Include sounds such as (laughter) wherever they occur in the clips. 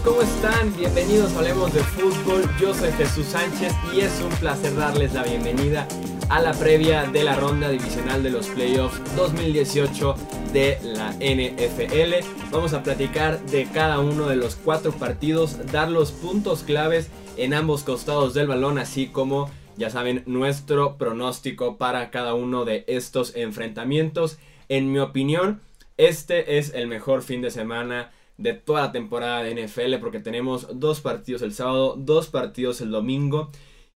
¿Cómo están? Bienvenidos a Hablemos de Fútbol. Yo soy Jesús Sánchez y es un placer darles la bienvenida a la previa de la ronda divisional de los playoffs 2018 de la NFL. Vamos a platicar de cada uno de los cuatro partidos, dar los puntos claves en ambos costados del balón, así como, ya saben, nuestro pronóstico para cada uno de estos enfrentamientos. En mi opinión, este es el mejor fin de semana de toda la temporada de NFL porque tenemos dos partidos el sábado, dos partidos el domingo.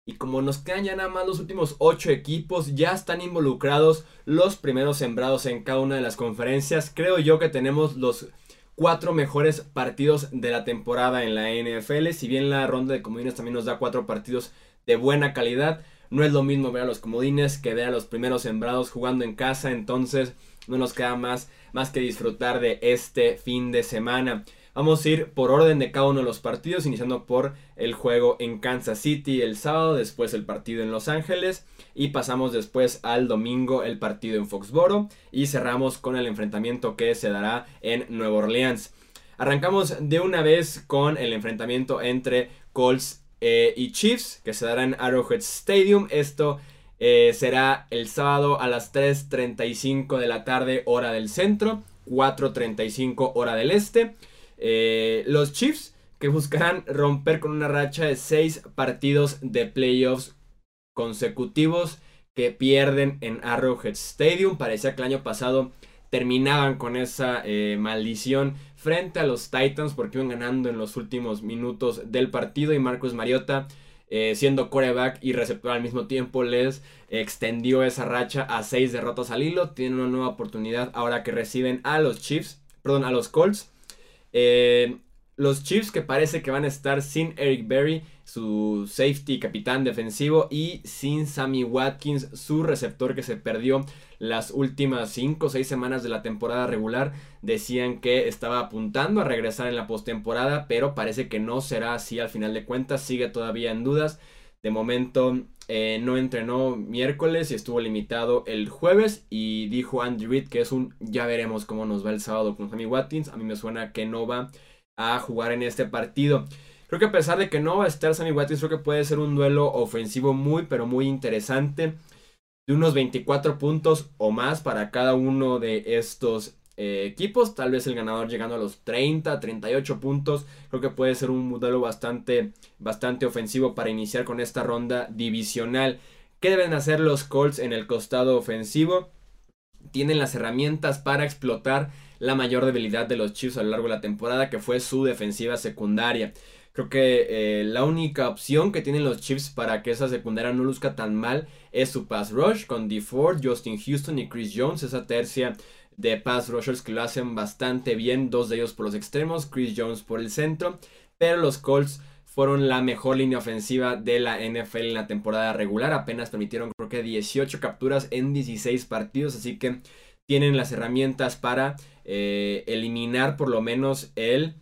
Y como nos quedan ya nada más los últimos ocho equipos, ya están involucrados los primeros sembrados en cada una de las conferencias. Creo yo que tenemos los cuatro mejores partidos de la temporada en la NFL. Si bien la ronda de comodines también nos da cuatro partidos de buena calidad, no es lo mismo ver a los comodines que ver a los primeros sembrados jugando en casa. Entonces no nos queda más, más que disfrutar de este fin de semana. Vamos a ir por orden de cada uno de los partidos, iniciando por el juego en Kansas City el sábado, después el partido en Los Ángeles y pasamos después al domingo el partido en Foxboro y cerramos con el enfrentamiento que se dará en Nueva Orleans. Arrancamos de una vez con el enfrentamiento entre Colts eh, y Chiefs que se dará en Arrowhead Stadium. Esto eh, será el sábado a las 3.35 de la tarde hora del centro, 4.35 hora del este. Eh, los Chiefs que buscarán romper con una racha de 6 partidos de playoffs consecutivos que pierden en Arrowhead Stadium. Parecía que el año pasado terminaban con esa eh, maldición frente a los Titans porque iban ganando en los últimos minutos del partido y Marcus Mariota eh, siendo coreback y receptor al mismo tiempo, les extendió esa racha a seis derrotas al hilo. Tienen una nueva oportunidad ahora que reciben a los Chiefs, perdón, a los Colts. Eh, los Chiefs que parece que van a estar sin Eric Berry, su safety capitán defensivo, y sin Sammy Watkins, su receptor que se perdió las últimas 5 o 6 semanas de la temporada regular. Decían que estaba apuntando a regresar en la postemporada, pero parece que no será así al final de cuentas. Sigue todavía en dudas. De momento eh, no entrenó miércoles y estuvo limitado el jueves. Y dijo Andrew Reid que es un ya veremos cómo nos va el sábado con Sammy Watkins. A mí me suena que no va a jugar en este partido. Creo que a pesar de que no va a estar Sammy Watkins, creo que puede ser un duelo ofensivo muy, pero muy interesante. De unos 24 puntos o más para cada uno de estos eh, equipos. Tal vez el ganador llegando a los 30, 38 puntos. Creo que puede ser un modelo bastante, bastante ofensivo para iniciar con esta ronda divisional. ¿Qué deben hacer los Colts en el costado ofensivo? Tienen las herramientas para explotar la mayor debilidad de los Chiefs a lo largo de la temporada, que fue su defensiva secundaria. Creo que eh, la única opción que tienen los Chiefs para que esa secundaria no luzca tan mal es su pass rush con DeFord, Justin Houston y Chris Jones, esa tercia de pass rushers que lo hacen bastante bien, dos de ellos por los extremos, Chris Jones por el centro, pero los Colts fueron la mejor línea ofensiva de la NFL en la temporada regular, apenas permitieron creo que 18 capturas en 16 partidos, así que tienen las herramientas para eh, eliminar por lo menos el,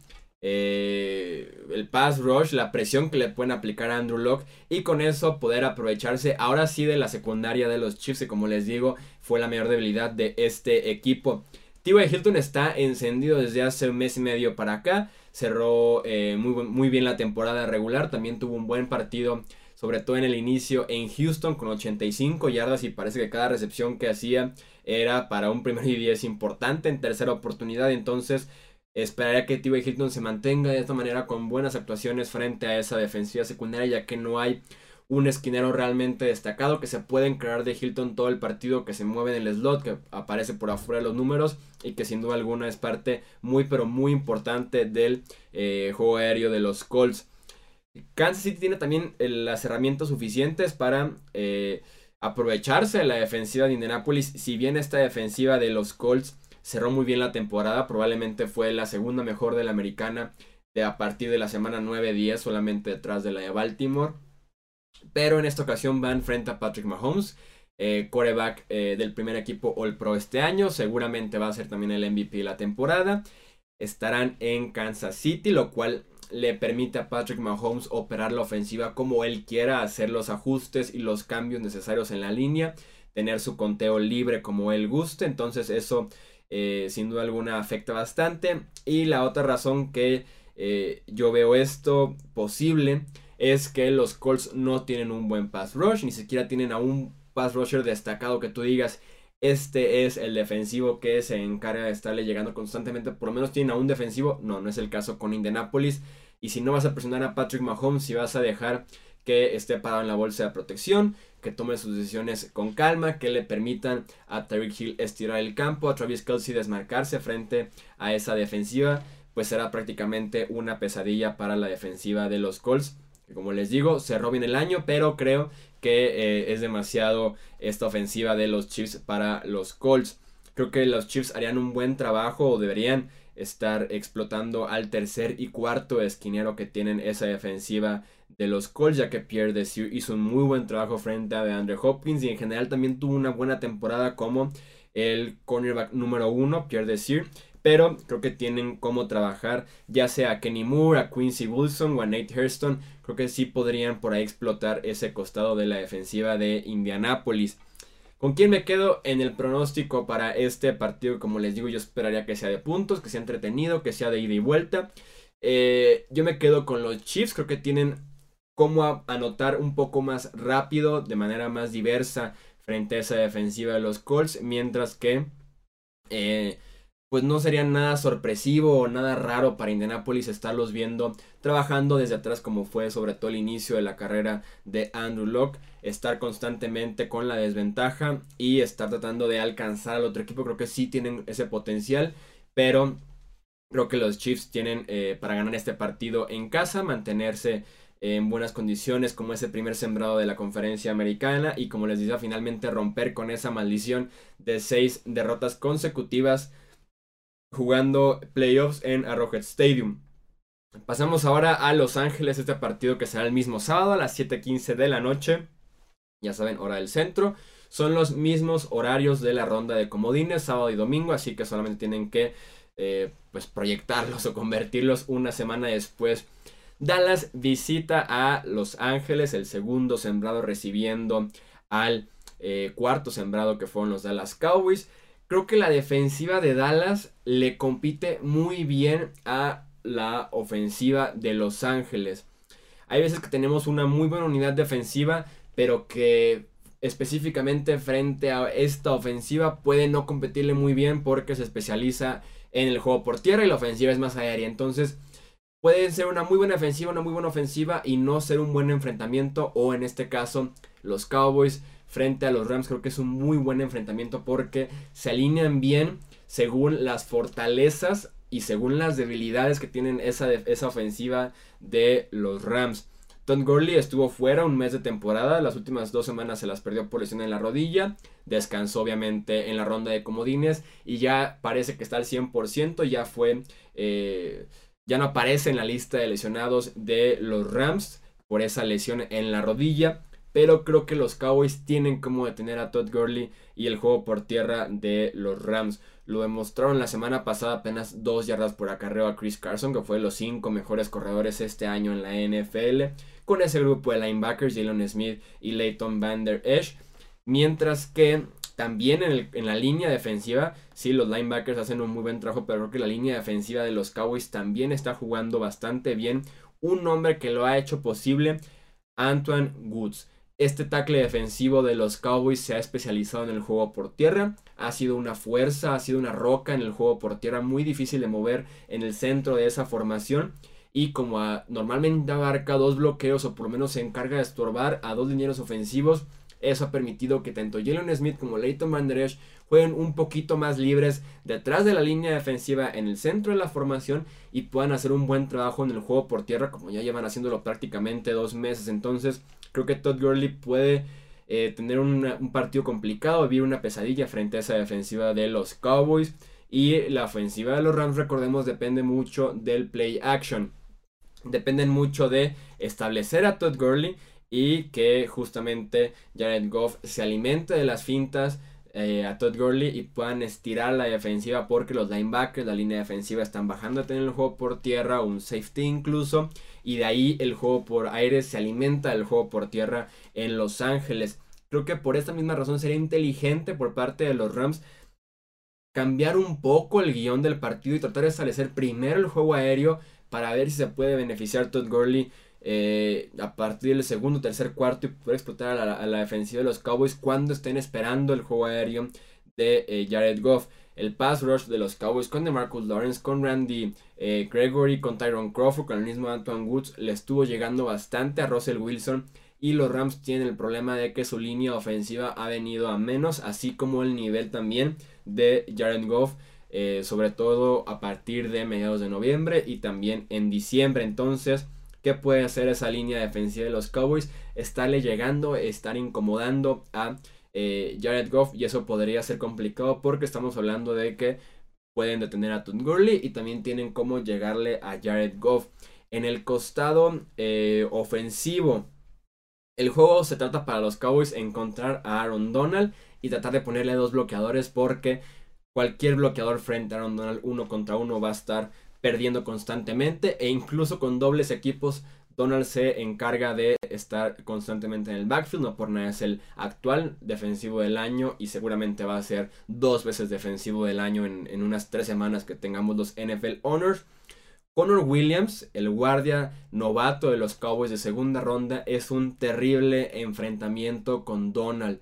eh, el pass rush, la presión que le pueden aplicar a Andrew Locke y con eso poder aprovecharse ahora sí de la secundaria de los Chiefs, que como les digo fue la mayor debilidad de este equipo. T.Y. Hilton está encendido desde hace un mes y medio para acá, cerró eh, muy, muy bien la temporada regular, también tuvo un buen partido sobre todo en el inicio en Houston con 85 yardas y parece que cada recepción que hacía era para un primer y 10 importante en tercera oportunidad. Entonces esperaría que T.Y. Hilton se mantenga de esta manera con buenas actuaciones frente a esa defensiva secundaria ya que no hay un esquinero realmente destacado que se pueden crear de Hilton todo el partido que se mueve en el slot que aparece por afuera de los números y que sin duda alguna es parte muy pero muy importante del eh, juego aéreo de los Colts. Kansas City tiene también las herramientas suficientes para eh, aprovecharse de la defensiva de Indianapolis. Si bien esta defensiva de los Colts cerró muy bien la temporada, probablemente fue la segunda mejor de la americana de a partir de la semana 9-10, solamente detrás de la de Baltimore. Pero en esta ocasión van frente a Patrick Mahomes, eh, quarterback del primer equipo All Pro este año. Seguramente va a ser también el MVP de la temporada. Estarán en Kansas City, lo cual le permite a Patrick Mahomes operar la ofensiva como él quiera, hacer los ajustes y los cambios necesarios en la línea, tener su conteo libre como él guste, entonces eso eh, sin duda alguna afecta bastante. Y la otra razón que eh, yo veo esto posible es que los Colts no tienen un buen pass rush, ni siquiera tienen a un pass rusher destacado que tú digas, este es el defensivo que se encarga de estarle llegando constantemente, por lo menos tienen a un defensivo, no, no es el caso con Indianapolis, y si no vas a presionar a Patrick Mahomes, si vas a dejar que esté parado en la bolsa de protección, que tome sus decisiones con calma, que le permitan a Tyreek Hill estirar el campo, a Travis Kelsey desmarcarse frente a esa defensiva, pues será prácticamente una pesadilla para la defensiva de los Colts. Como les digo, cerró bien el año, pero creo que eh, es demasiado esta ofensiva de los Chiefs para los Colts. Creo que los Chiefs harían un buen trabajo o deberían estar explotando al tercer y cuarto esquinero que tienen esa defensiva de los Colts, ya que Pierre Desir hizo un muy buen trabajo frente a DeAndre Hopkins y en general también tuvo una buena temporada como el cornerback número uno, Pierre Desir. Pero creo que tienen cómo trabajar, ya sea a Kenny Moore, a Quincy Wilson o a Nate Hurston. Creo que sí podrían por ahí explotar ese costado de la defensiva de Indianapolis. ¿Con quién me quedo en el pronóstico para este partido? Como les digo, yo esperaría que sea de puntos, que sea entretenido, que sea de ida y vuelta. Eh, yo me quedo con los Chiefs, creo que tienen cómo anotar un poco más rápido, de manera más diversa, frente a esa defensiva de los Colts, mientras que eh, pues no sería nada sorpresivo o nada raro para Indianapolis estarlos viendo trabajando desde atrás como fue sobre todo el inicio de la carrera de Andrew Locke, estar constantemente con la desventaja y estar tratando de alcanzar al otro equipo, creo que sí tienen ese potencial, pero creo que los Chiefs tienen eh, para ganar este partido en casa, mantenerse en buenas condiciones como ese primer sembrado de la conferencia americana y como les decía finalmente romper con esa maldición de seis derrotas consecutivas jugando playoffs en Arrowhead Stadium. Pasamos ahora a Los Ángeles, este partido que será el mismo sábado a las 7:15 de la noche. Ya saben, hora del centro. Son los mismos horarios de la ronda de comodines, sábado y domingo, así que solamente tienen que eh, pues proyectarlos o convertirlos una semana después. Dallas visita a Los Ángeles, el segundo sembrado recibiendo al eh, cuarto sembrado que fueron los Dallas Cowboys. Creo que la defensiva de Dallas le compite muy bien a la ofensiva de Los Ángeles. Hay veces que tenemos una muy buena unidad defensiva, pero que específicamente frente a esta ofensiva puede no competirle muy bien porque se especializa en el juego por tierra y la ofensiva es más aérea. Entonces puede ser una muy buena ofensiva, una muy buena ofensiva y no ser un buen enfrentamiento o en este caso los Cowboys frente a los Rams creo que es un muy buen enfrentamiento porque se alinean bien según las fortalezas y según las debilidades que tienen esa, esa ofensiva de los Rams. Tom Gurley estuvo fuera un mes de temporada, las últimas dos semanas se las perdió por lesión en la rodilla, descansó obviamente en la ronda de comodines y ya parece que está al 100%, ya fue, eh, ya no aparece en la lista de lesionados de los Rams por esa lesión en la rodilla pero creo que los Cowboys tienen como detener a Todd Gurley y el juego por tierra de los Rams. Lo demostraron la semana pasada apenas dos yardas por acarreo a Chris Carson, que fue de los cinco mejores corredores este año en la NFL, con ese grupo de linebackers, Jalen Smith y Leighton Van Der Esch. Mientras que también en, en, la línea defensiva, sí, los linebackers hacen un muy buen trabajo, pero creo que la línea defensiva de los Cowboys también está jugando bastante bien. Un hombre que lo ha hecho posible, Antoine Woods. Este tackle defensivo de los Cowboys se ha especializado en el juego por tierra. Ha sido una fuerza, ha sido una roca en el juego por tierra, muy difícil de mover en el centro de esa formación. Y como normalmente abarca dos bloqueos o por lo menos se encarga de estorbar a dos linieros ofensivos, eso ha permitido que tanto Jalen Smith como Leighton Van Der Esch jueguen un poquito más libres detrás de la línea defensiva en el centro de la formación y puedan hacer un buen trabajo en el juego por tierra como ya llevan haciéndolo prácticamente dos meses. Entonces creo que Todd Gurley puede eh, tener un partido complicado, vivir una pesadilla frente a esa defensiva de los Cowboys. Y la ofensiva de los Rams, recordemos, depende mucho del play action. Dependen mucho de establecer a Todd Gurley y que justamente Jared Goff se alimente de las fintas eh, a Todd Gurley y puedan estirar la defensiva porque los linebackers, la línea defensiva están bajando a tener el juego por tierra, un safety incluso, y de ahí el juego por aire se alimenta del juego por tierra en Los Ángeles. Creo que por esta misma razón sería inteligente por parte de los Rams cambiar un poco el guion del partido y tratar de establecer primero el juego aéreo para ver si se puede beneficiar Todd Gurley eh, a partir del segundo, tercer, cuarto y poder explotar a la, defensiva de los Cowboys cuando estén esperando el juego aéreo de eh, Jared Goff. El pass rush de los Cowboys con DeMarcus Lawrence, con Randy eh, Gregory, con Tyron Crawford, con el mismo Antoine Woods, le estuvo llegando bastante a Russell Wilson. Y los Rams tienen el problema de que su línea ofensiva ha venido a menos, así como el nivel también de Jared Goff. sobre todo a partir de mediados de noviembre y también en diciembre. Entonces, ¿Qué puede hacer esa línea defensiva de los Cowboys? Estarle llegando, estar incomodando a eh, Jared Goff y eso podría ser complicado porque estamos hablando de que pueden detener a Todd Gurley y también tienen cómo llegarle a Jared Goff. En el costado eh, ofensivo, el juego se trata para los Cowboys encontrar a Aaron Donald y tratar de ponerle dos bloqueadores porque cualquier bloqueador frente a Aaron Donald uno contra uno va a estar perdiendo constantemente e incluso con dobles equipos Donald se encarga de estar constantemente en el backfield, no por nada es el actual defensivo del año y seguramente va a ser dos veces defensivo del año en, unas tres semanas que tengamos los NFL Honors. Connor Williams, el guardia novato de los Cowboys de segunda ronda, es un terrible enfrentamiento con Donald.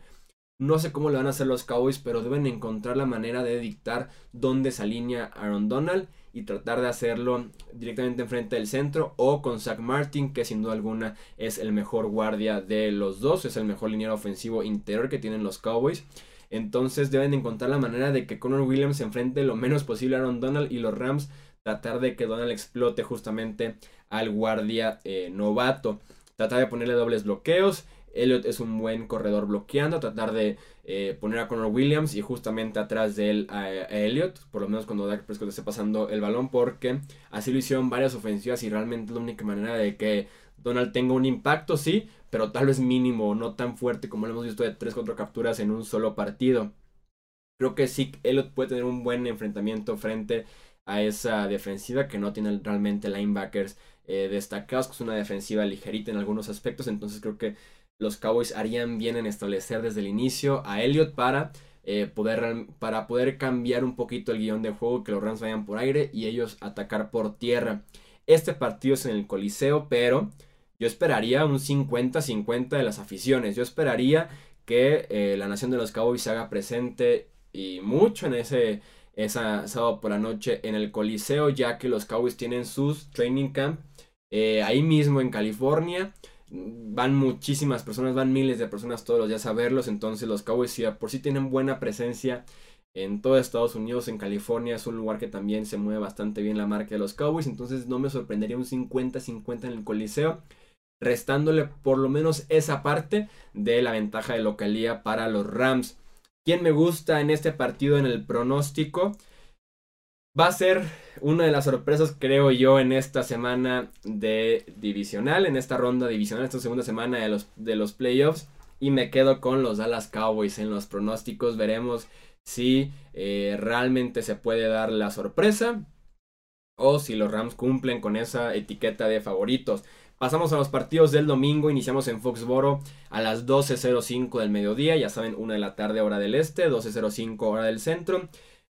No sé cómo lo van a hacer los Cowboys, pero deben encontrar la manera de dictar dónde se alinea Aaron Donald y tratar de hacerlo directamente enfrente del centro o con Zach Martin, que sin duda alguna es el mejor guardia de los dos, es el mejor liniero ofensivo interior que tienen los Cowboys. Entonces deben encontrar la manera de que Connor Williams se enfrente lo menos posible a Aaron Donald y los Rams tratar de que Donald explote justamente al guardia eh, novato. Tratar de ponerle dobles bloqueos Elliot es un buen corredor bloqueando, tratar de eh, poner a Connor Williams y justamente atrás de él a, Elliot, por lo menos cuando Dak Prescott esté pasando el balón, porque así lo hicieron varias ofensivas y realmente la única manera de que Donald tenga un impacto, sí, pero tal vez mínimo, no tan fuerte como lo hemos visto de 3-4 capturas en un solo partido. Creo que sí, Elliot puede tener un buen enfrentamiento frente a esa defensiva que no tiene realmente linebackers eh, destacados, que es una defensiva ligerita en algunos aspectos, entonces creo que los Cowboys harían bien en establecer desde el inicio a Elliott para, eh, poder, para poder cambiar un poquito el guion de juego, que los Rams vayan por aire y ellos atacar por tierra. Este partido es en el Coliseo, pero yo esperaría un 50-50 de las aficiones. Yo esperaría que eh, la nación de los Cowboys se haga presente y mucho en ese esa sábado por la noche en el Coliseo, ya que los Cowboys tienen sus training camp eh, ahí mismo en California van muchísimas personas, van miles de personas todos los días a verlos. Entonces los Cowboys por sí tienen buena presencia en todo Estados Unidos, en California es un lugar que también se mueve bastante bien la marca de los Cowboys. Entonces no me sorprendería un 50-50 en el Coliseo, restándole por lo menos esa parte de la ventaja de localía para los Rams. ¿Quién me gusta en este partido en el pronóstico? Va a ser una de las sorpresas, creo yo, en esta semana de divisional, en esta ronda divisional, esta segunda semana de los, de los playoffs. Y me quedo con los Dallas Cowboys en los pronósticos. Veremos si eh, realmente se puede dar la sorpresa o si los Rams cumplen con esa etiqueta de favoritos. Pasamos a los partidos del domingo, iniciamos en Foxboro a las 12.05 del mediodía, ya saben, una de la tarde hora del este, 12.05 hora del centro.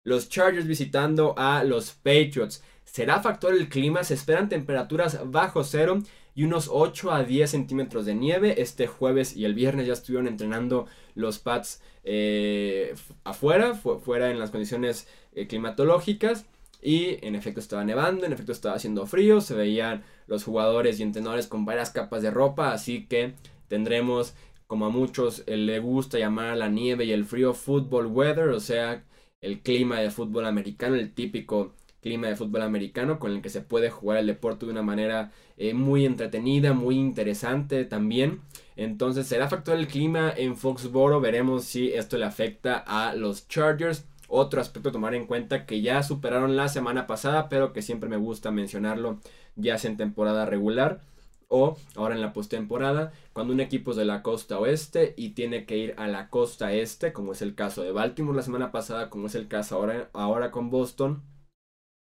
Los Chargers visitando a los Patriots. ¿Será factor el clima? Se esperan temperaturas bajo cero y unos 8 a 10 centímetros de nieve. Este jueves y el viernes ya estuvieron entrenando los Pats eh, afuera, fuera en las condiciones eh, climatológicas. Y en efecto estaba nevando, en efecto estaba haciendo frío, se veían los jugadores y entrenadores con varias capas de ropa, así que tendremos, como a muchos eh, le gusta llamar la nieve y el frío, football weather, o sea, el clima de fútbol americano, el típico clima de fútbol americano con el que se puede jugar el deporte de una manera eh, muy entretenida, muy interesante también. Entonces será factor el clima en Foxboro, veremos si esto le afecta a los Chargers. Otro aspecto a tomar en cuenta que ya superaron la semana pasada, pero que siempre me gusta mencionarlo ya sea en temporada regular o ahora en la postemporada, cuando un equipo es de la costa oeste y tiene que ir a la costa este, como es el caso de Baltimore la semana pasada, como es el caso ahora, ahora con Boston,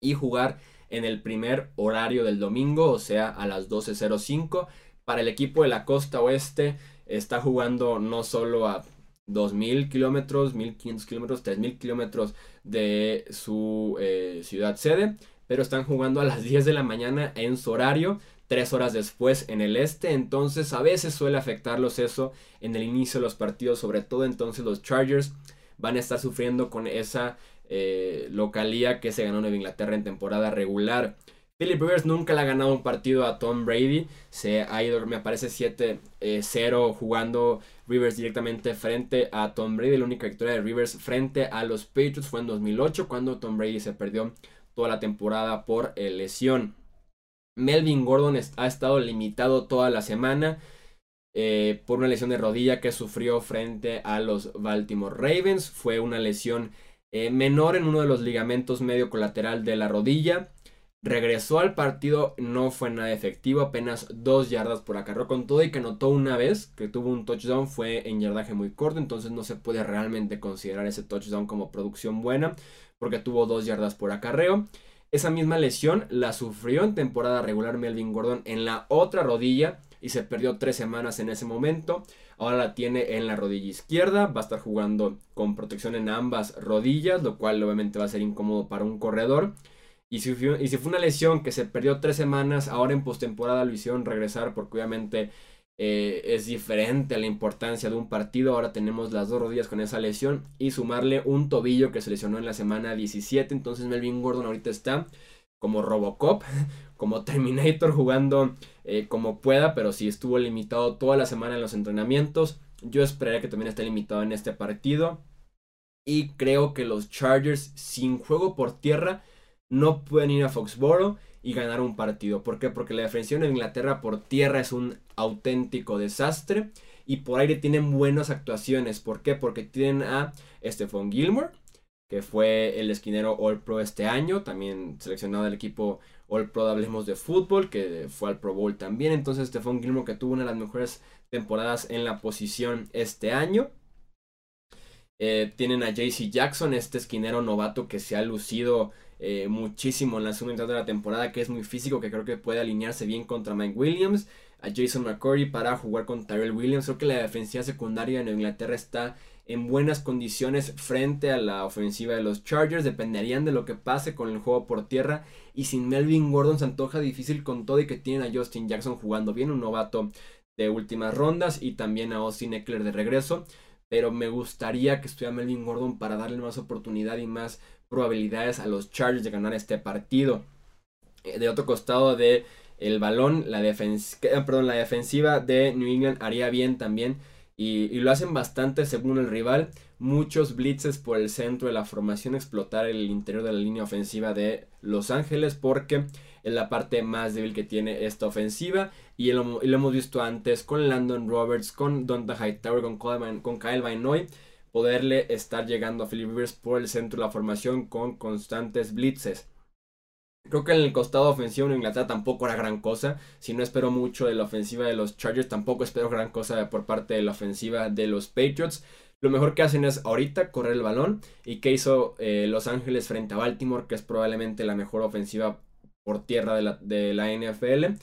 y jugar en el primer horario del domingo, o sea, a las 12.05. Para el equipo de la costa oeste está jugando no solo a 2.000 kilómetros, 1.500 kilómetros, 3.000 kilómetros de su eh, ciudad sede, pero están jugando a las 10 de la mañana en su horario, tres horas después en el este, entonces a veces suele afectarlos eso en el inicio de los partidos, sobre todo entonces los Chargers van a estar sufriendo con esa eh, localía que se ganó Nueva Inglaterra en temporada regular. Philip Rivers nunca le ha ganado un partido a Tom Brady. Se ha ido, me parece, 7-0 eh, jugando Rivers directamente frente a Tom Brady. La única victoria de Rivers frente a los Patriots fue en 2008 cuando Tom Brady se perdió toda la temporada por eh, lesión. Melvin Gordon ha estado limitado toda la semana eh, por una lesión de rodilla que sufrió frente a los Baltimore Ravens. Fue una lesión menor en uno de los ligamentos medio colateral de la rodilla. Regresó al partido, no fue nada efectivo, apenas dos yardas por acarreo con todo y que notó una vez que tuvo un touchdown fue en yardaje muy corto, entonces no se puede realmente considerar ese touchdown como producción buena porque tuvo dos yardas por acarreo. Esa misma lesión la sufrió en temporada regular Melvin Gordon en la otra rodilla y se perdió tres semanas en ese momento. Ahora la tiene en la rodilla izquierda, va a estar jugando con protección en ambas rodillas, lo cual obviamente va a ser incómodo para un corredor. Y si, fue, y si fue una lesión que se perdió tres semanas, ahora en postemporada lo hicieron regresar porque obviamente eh, es diferente a la importancia de un partido. Ahora tenemos las dos rodillas con esa lesión y sumarle un tobillo que se lesionó en la semana 17. Entonces Melvin Gordon ahorita está como Robocop, (laughs) como Terminator jugando eh, como pueda, pero si estuvo limitado toda la semana en los entrenamientos. Yo esperaría que también esté limitado en este partido. Y creo que los Chargers sin juego por tierra no pueden ir a Foxborough y ganar un partido. ¿Por qué? Porque la defensión de Inglaterra por tierra es un auténtico desastre y por aire tienen buenas actuaciones. ¿Por qué? Porque tienen a Stephon Gilmore, que fue el esquinero All Pro este año, también seleccionado del equipo All Pro, hablemos de fútbol, que fue al Pro Bowl también. Entonces Stephon Gilmore que tuvo una de las mejores temporadas en la posición este año. Eh, tienen a JC Jackson, este esquinero novato que se ha lucido eh, muchísimo en la segunda mitad de la temporada, que es muy físico, que creo que puede alinearse bien contra Mike Williams, a Jason McCurry para jugar con Tyrell Williams. Creo que la defensiva secundaria en Inglaterra está en buenas condiciones frente a la ofensiva de los Chargers. Dependerían de lo que pase con el juego por tierra. Y sin Melvin Gordon se antoja difícil con todo y que tienen a Justin Jackson jugando bien, un novato de últimas rondas y también a Austin Eckler de regreso. Pero me gustaría que estuviera Melvin Gordon para darle más oportunidad y más probabilidades a los Chargers de ganar este partido. Eh, de otro costado de el balón, la, eh, perdón, la defensiva de New England haría bien también. Y, lo hacen bastante según el rival. Muchos blitzes por el centro de la formación, explotar el interior de la línea ofensiva de Los Ángeles porque es la parte más débil que tiene esta ofensiva. Y lo, hemos visto antes con Landon Roberts, con Donta Hightower, con, con Kyle Vainoy poderle estar llegando a Philip Rivers por el centro de la formación con constantes blitzes. Creo que en el costado ofensivo en Inglaterra tampoco era gran cosa. Si no espero mucho de la ofensiva de los Chargers, tampoco espero gran cosa por parte de la ofensiva de los Patriots. Lo mejor que hacen es ahorita correr el balón. ¿Y que hizo eh, Los Ángeles frente a Baltimore? Que es probablemente la mejor ofensiva por tierra de la, NFL.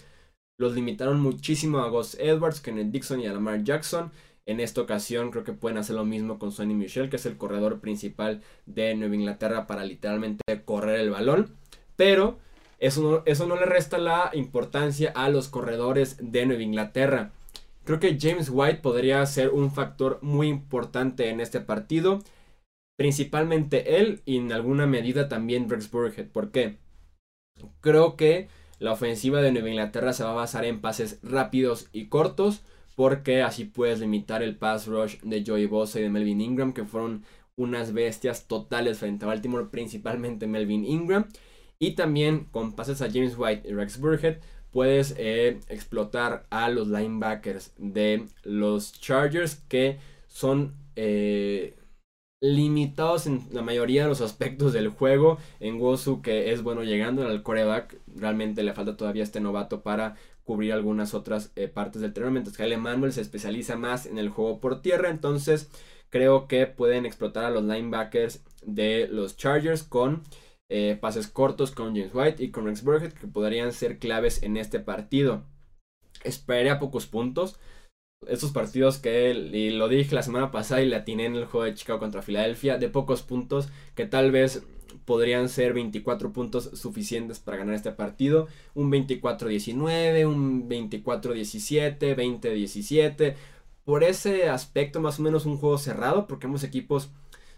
Los limitaron muchísimo a Gus Edwards, Kenneth Dixon y a Lamar Jackson. En esta ocasión creo que pueden hacer lo mismo con Sonny Michel, que es el corredor principal de Nueva Inglaterra para literalmente correr el balón. Pero eso no, eso no le resta la importancia a los corredores de Nueva Inglaterra. Creo que James White podría ser un factor muy importante en este partido. Principalmente él y en alguna medida también Rex Burhead. ¿Por qué? Creo que la ofensiva de Nueva Inglaterra se va a basar en pases rápidos y cortos porque así puedes limitar el pass rush de Joey Bosa y de Melvin Ingram, que fueron unas bestias totales frente a Baltimore, principalmente Melvin Ingram. Y también con pases a James White y Rex Burhead, puedes eh, explotar a los linebackers de los Chargers, que son eh, limitados en la mayoría de los aspectos del juego. En Wosu, que es bueno llegando al coreback, realmente le falta todavía este novato para cubrir algunas otras eh, partes del terreno, mientras que Manuel se especializa más en el juego por tierra, entonces creo que pueden explotar a los linebackers de los Chargers con eh, pases cortos con James White y con Rex Burkhead que podrían ser claves en este partido. Esperé a pocos puntos. Estos partidos que, y lo dije la semana pasada y la atiné en el juego de Chicago contra Filadelfia, de pocos puntos que tal vez podrían ser 24 puntos suficientes para ganar este partido. Un 24-19, un 24-17, 20-17. Por ese aspecto, más o menos un juego cerrado, porque ambos equipos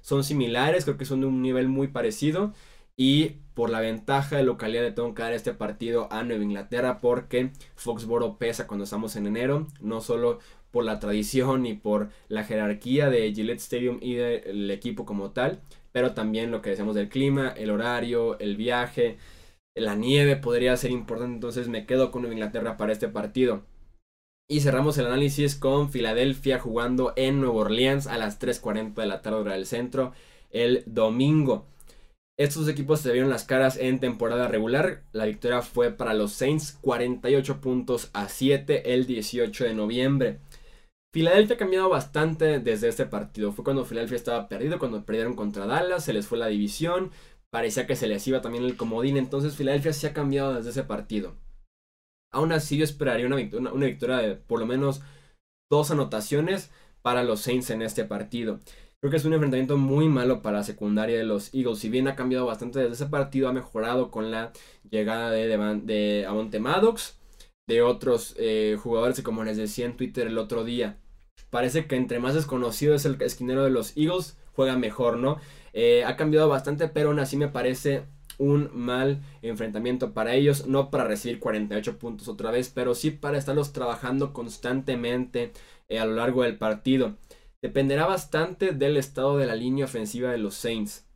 son similares, creo que son de un nivel muy parecido. Y por la ventaja de localidad de tengo que dar este partido a Nueva Inglaterra porque Foxboro pesa cuando estamos en enero, no solo por la tradición y por la jerarquía de Gillette Stadium y del equipo como tal, pero también lo que decíamos del clima, el horario, el viaje, la nieve podría ser importante, entonces me quedo con Inglaterra para este partido. Y cerramos el análisis con Filadelfia jugando en Nueva Orleans a las 3.40 de la tarde hora del centro el domingo. Estos equipos se vieron las caras en temporada regular. La victoria fue para los Saints 48 puntos a 7 el 18 de noviembre. Filadelfia ha cambiado bastante desde este partido. Fue cuando Filadelfia estaba perdido, cuando perdieron contra Dallas, se les fue la división, parecía que se les iba también el comodín, entonces Filadelfia se ha cambiado desde ese partido. Aún así yo esperaría una, una victoria de por lo menos dos anotaciones para los Saints en este partido. Creo que es un enfrentamiento muy malo para la secundaria de los Eagles. Si bien ha cambiado bastante desde ese partido, ha mejorado con la llegada de, de, de Avonte Maddox, de otros eh, jugadores que como les decía en Twitter el otro día. Parece que entre más desconocido es el esquinero de los Eagles, juega mejor, ¿no? Eh, ha cambiado bastante, pero aún así me parece un mal enfrentamiento para ellos, no para recibir 48 puntos otra vez, pero sí para estarlos trabajando constantemente eh, a lo largo del partido dependerá bastante del estado de la línea ofensiva de los Saints.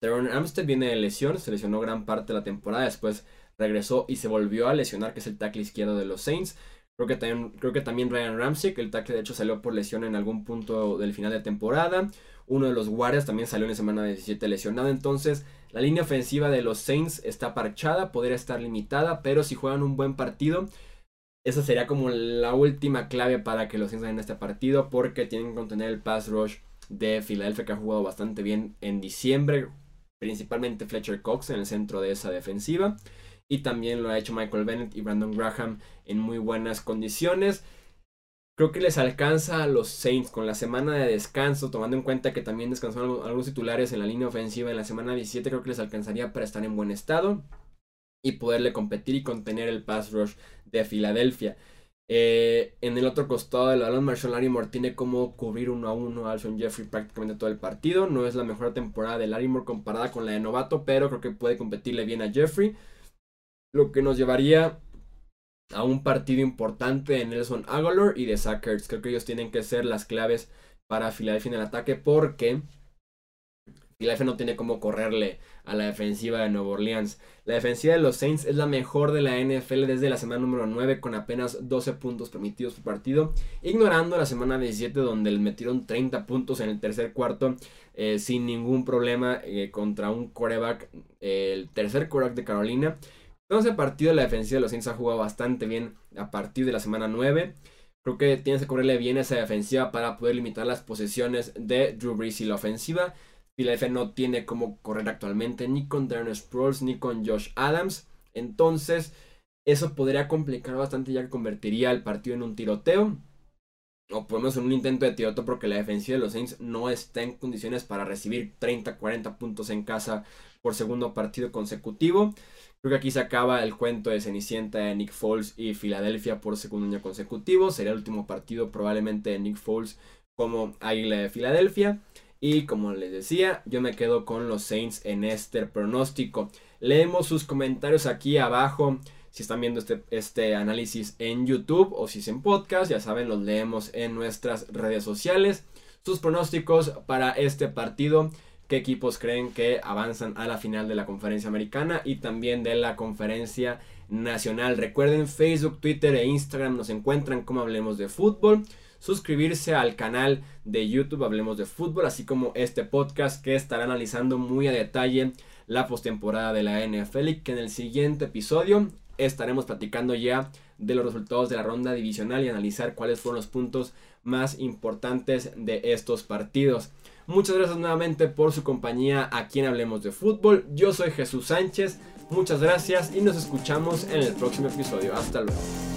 Teron Armstead viene de lesión, se lesionó gran parte de la temporada, después regresó y se volvió a lesionar, que es el tackle izquierdo de los Saints. Creo que también, creo que también Ryan Ramsey, que el tackle de hecho salió por lesión en algún punto del final de temporada. Uno de los guardias también salió en la semana 17 lesionado. Entonces, la línea ofensiva de los Saints está parchada, podría estar limitada, pero si juegan un buen partido, esa sería como la última clave para que los Saints ganen este partido porque tienen que contener el pass rush de Philadelphia que ha jugado bastante bien en diciembre, principalmente Fletcher Cox en el centro de esa defensiva y también lo ha hecho Michael Bennett y Brandon Graham en muy buenas condiciones. Creo que les alcanza a los Saints con la semana de descanso, tomando en cuenta que también descansaron algunos titulares en la línea ofensiva en la semana 17, creo que les alcanzaría para estar en buen estado y poderle competir y contener el pass rush de Filadelfia. Eh, en el otro costado del balón, Marshall Larimore tiene como cubrir uno a uno a Alshon Jeffrey prácticamente todo el partido. No es la mejor temporada de Larimore comparada con la de Novato, pero creo que puede competirle bien a Jeffrey. Lo que nos llevaría a un partido importante de Nelson Aguilar y de Zach Creo que ellos tienen que ser las claves para Filadelfia en el ataque porque Filadelfia no tiene como correrle a la defensiva de Nueva Orleans. La defensiva de los Saints es la mejor de la NFL desde la semana número 9 con apenas 12 puntos permitidos por partido, ignorando la semana 17 donde les metieron 30 puntos en el tercer cuarto eh, sin ningún problema eh, contra un quarterback, el tercer quarterback de Carolina. Entonces, partido la defensiva de los Saints ha jugado bastante bien a partir de la semana 9. Creo que tienes que correrle bien esa defensiva para poder limitar las posesiones de Drew Brees y la ofensiva. Philadelphia no tiene como correr actualmente ni con Darren Sproles ni con Josh Adams. Entonces, eso podría complicar bastante ya que convertiría el partido en un tiroteo. O menos en un intento de tiroteo porque la defensiva de los Saints no está en condiciones para recibir 30-40 puntos en casa por segundo partido consecutivo. Creo que aquí se acaba el cuento de Cenicienta de Nick Foles y Filadelfia por segundo año consecutivo. Sería el último partido probablemente de Nick Foles como Águila de Filadelfia. Y como les decía, yo me quedo con los Saints en este pronóstico. Leemos sus comentarios aquí abajo. Si están viendo este, este análisis en YouTube o si es en podcast, ya saben, los leemos en nuestras redes sociales. Sus pronósticos para este partido. ¿Qué equipos creen que avanzan a la final de la conferencia americana y también de la conferencia nacional? Recuerden, Facebook, Twitter e Instagram nos encuentran como hablemos de fútbol suscribirse al canal de YouTube Hablemos de Fútbol, así como este podcast que estará analizando muy a detalle la postemporada de la NFL y que en el siguiente episodio estaremos platicando ya de los resultados de la ronda divisional y analizar cuáles fueron los puntos más importantes de estos partidos. Muchas gracias nuevamente por su compañía aquí en Hablemos de Fútbol. Yo soy Jesús Sánchez. Muchas gracias y nos escuchamos en el próximo episodio. Hasta luego.